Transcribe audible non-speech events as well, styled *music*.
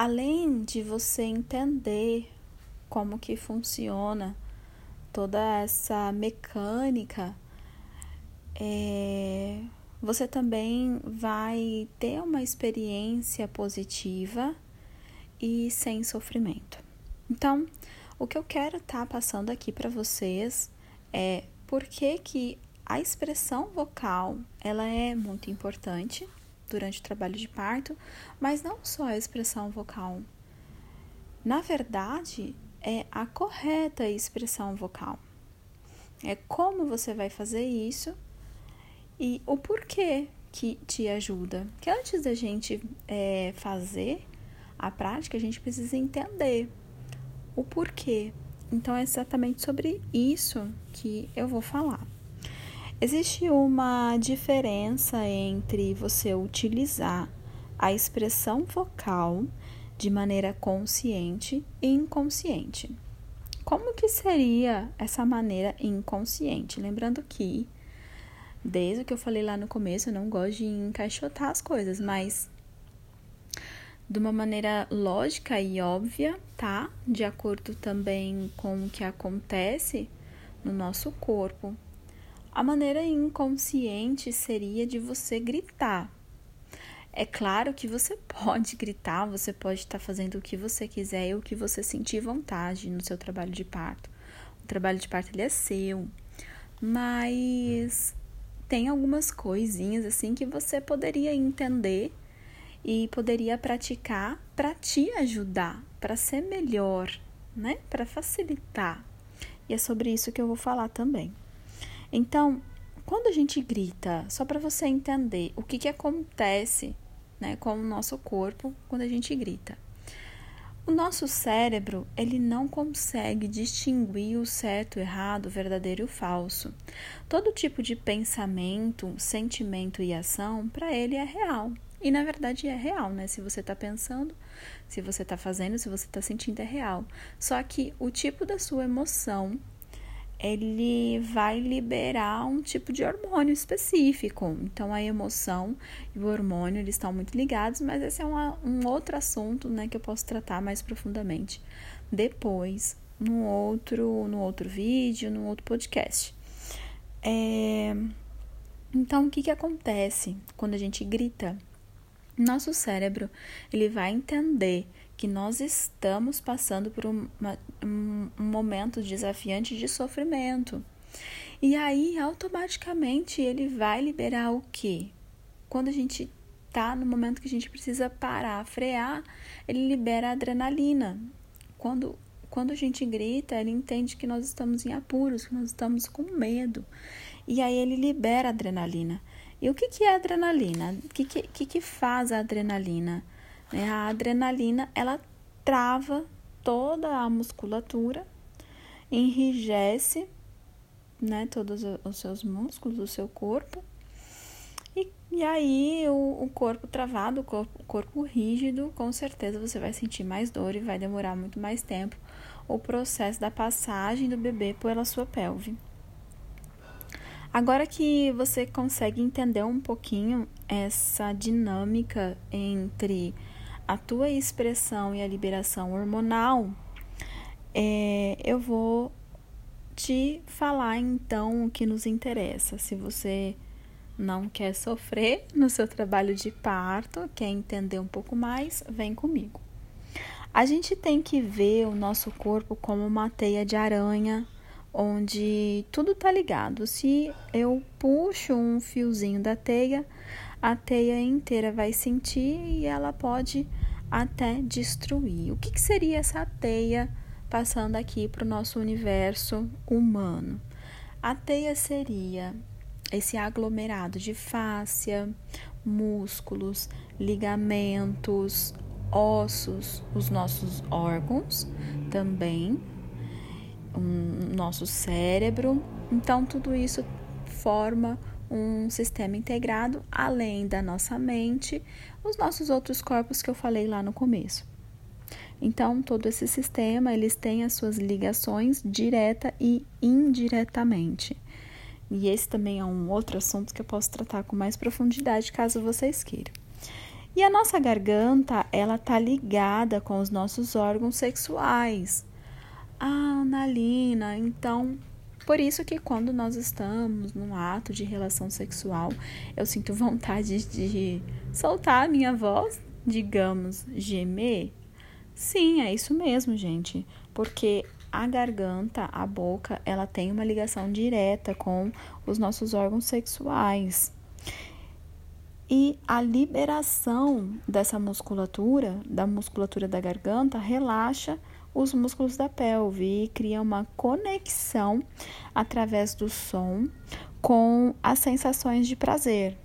além de você entender como que funciona toda essa mecânica, é, você também vai ter uma experiência positiva e sem sofrimento. Então, o que eu quero estar tá passando aqui para vocês é por que, que a expressão vocal ela é muito importante durante o trabalho de parto, mas não só a expressão vocal. Na verdade, é a correta expressão vocal. É como você vai fazer isso e o porquê que te ajuda. Que antes da gente é, fazer a prática, a gente precisa entender o porquê. Então é exatamente sobre isso que eu vou falar. Existe uma diferença entre você utilizar a expressão vocal de maneira consciente e inconsciente. Como que seria essa maneira inconsciente? Lembrando que, desde o que eu falei lá no começo, eu não gosto de encaixotar as coisas, mas de uma maneira lógica e óbvia, tá? De acordo também com o que acontece no nosso corpo, a maneira inconsciente seria de você gritar. É claro que você *laughs* pode gritar, você pode estar fazendo o que você quiser e o que você sentir vontade no seu trabalho de parto. O trabalho de parto ele é seu, mas tem algumas coisinhas assim que você poderia entender e poderia praticar para te ajudar, para ser melhor, né? Para facilitar. E é sobre isso que eu vou falar também. Então, quando a gente grita, só para você entender o que, que acontece né, com o nosso corpo quando a gente grita. O nosso cérebro, ele não consegue distinguir o certo, o errado, o verdadeiro e o falso. Todo tipo de pensamento, sentimento e ação, para ele é real. E na verdade é real, né? Se você está pensando, se você está fazendo, se você está sentindo, é real. Só que o tipo da sua emoção ele vai liberar um tipo de hormônio específico. Então, a emoção e o hormônio eles estão muito ligados, mas esse é uma, um outro assunto né, que eu posso tratar mais profundamente depois, no outro, no outro vídeo, no outro podcast. É... Então, o que, que acontece quando a gente grita? Nosso cérebro ele vai entender que nós estamos passando por uma, um, um momento desafiante de sofrimento. E aí, automaticamente, ele vai liberar o quê? Quando a gente tá no momento que a gente precisa parar, frear, ele libera adrenalina. Quando, quando a gente grita, ele entende que nós estamos em apuros, que nós estamos com medo. E aí ele libera adrenalina. E o que, que é adrenalina? O que, que, que faz a adrenalina? Né? A adrenalina, ela trava toda a musculatura, enrijece né, todos os seus músculos, o seu corpo. E, e aí, o, o corpo travado, o corpo, o corpo rígido, com certeza você vai sentir mais dor e vai demorar muito mais tempo o processo da passagem do bebê pela sua pelve. Agora que você consegue entender um pouquinho essa dinâmica entre a tua expressão e a liberação hormonal, é, eu vou te falar então o que nos interessa. Se você não quer sofrer no seu trabalho de parto, quer entender um pouco mais, vem comigo. A gente tem que ver o nosso corpo como uma teia de aranha, onde tudo tá ligado. Se eu puxo um fiozinho da teia, a teia inteira vai sentir e ela pode até destruir. O que, que seria essa teia passando aqui para o nosso universo humano? A teia seria esse aglomerado de fáscia, músculos, ligamentos, ossos, os nossos órgãos também, o um, nosso cérebro. Então, tudo isso forma um sistema integrado além da nossa mente, os nossos outros corpos que eu falei lá no começo. Então, todo esse sistema, eles têm as suas ligações direta e indiretamente. E esse também é um outro assunto que eu posso tratar com mais profundidade, caso vocês queiram. E a nossa garganta, ela tá ligada com os nossos órgãos sexuais. Ah, Analina, então por isso que quando nós estamos num ato de relação sexual, eu sinto vontade de soltar a minha voz, digamos, gemer. Sim, é isso mesmo, gente, porque a garganta, a boca, ela tem uma ligação direta com os nossos órgãos sexuais. E a liberação dessa musculatura, da musculatura da garganta, relaxa os músculos da pelve e cria uma conexão através do som com as sensações de prazer.